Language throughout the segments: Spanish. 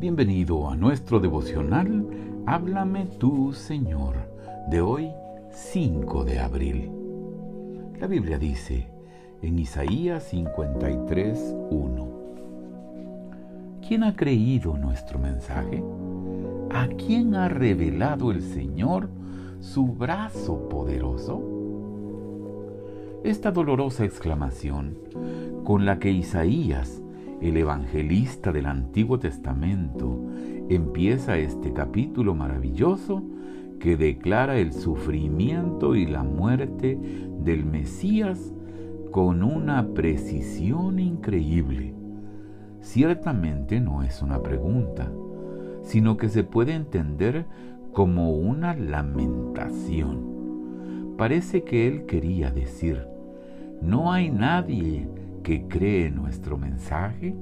Bienvenido a nuestro devocional Háblame tú, Señor, de hoy 5 de abril. La Biblia dice en Isaías 53, 1. ¿Quién ha creído nuestro mensaje? ¿A quién ha revelado el Señor su brazo poderoso? Esta dolorosa exclamación con la que Isaías el evangelista del Antiguo Testamento empieza este capítulo maravilloso que declara el sufrimiento y la muerte del Mesías con una precisión increíble. Ciertamente no es una pregunta, sino que se puede entender como una lamentación. Parece que él quería decir, no hay nadie que cree nuestro mensaje?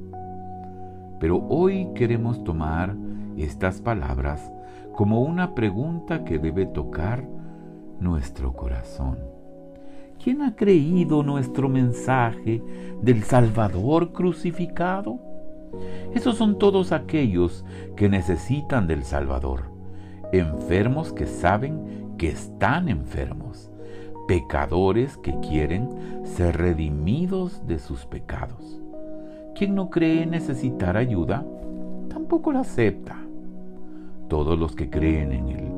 Pero hoy queremos tomar estas palabras como una pregunta que debe tocar nuestro corazón. ¿Quién ha creído nuestro mensaje del Salvador crucificado? Esos son todos aquellos que necesitan del Salvador, enfermos que saben que están enfermos, pecadores que quieren ser redimidos de sus pecados. Quien no cree necesitar ayuda, tampoco la acepta. Todos los que creen en él,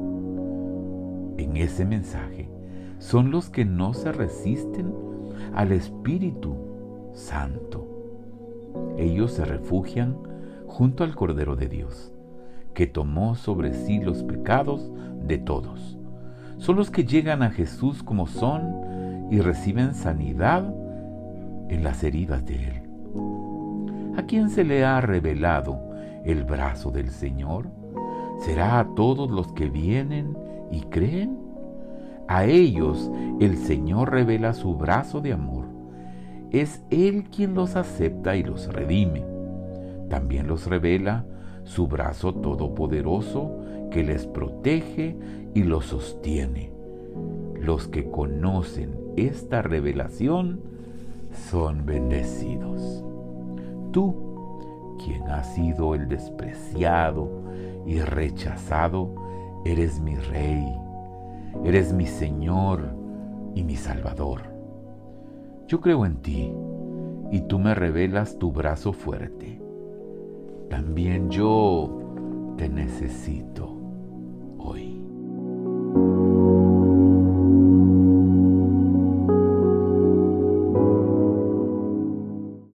en ese mensaje, son los que no se resisten al Espíritu Santo. Ellos se refugian junto al Cordero de Dios, que tomó sobre sí los pecados de todos son los que llegan a Jesús como son y reciben sanidad en las heridas de Él. ¿A quién se le ha revelado el brazo del Señor? ¿Será a todos los que vienen y creen? A ellos el Señor revela su brazo de amor. Es Él quien los acepta y los redime. También los revela su brazo todopoderoso que les protege y los sostiene. Los que conocen esta revelación son bendecidos. Tú, quien has sido el despreciado y rechazado, eres mi rey, eres mi Señor y mi Salvador. Yo creo en ti y tú me revelas tu brazo fuerte también yo te necesito hoy.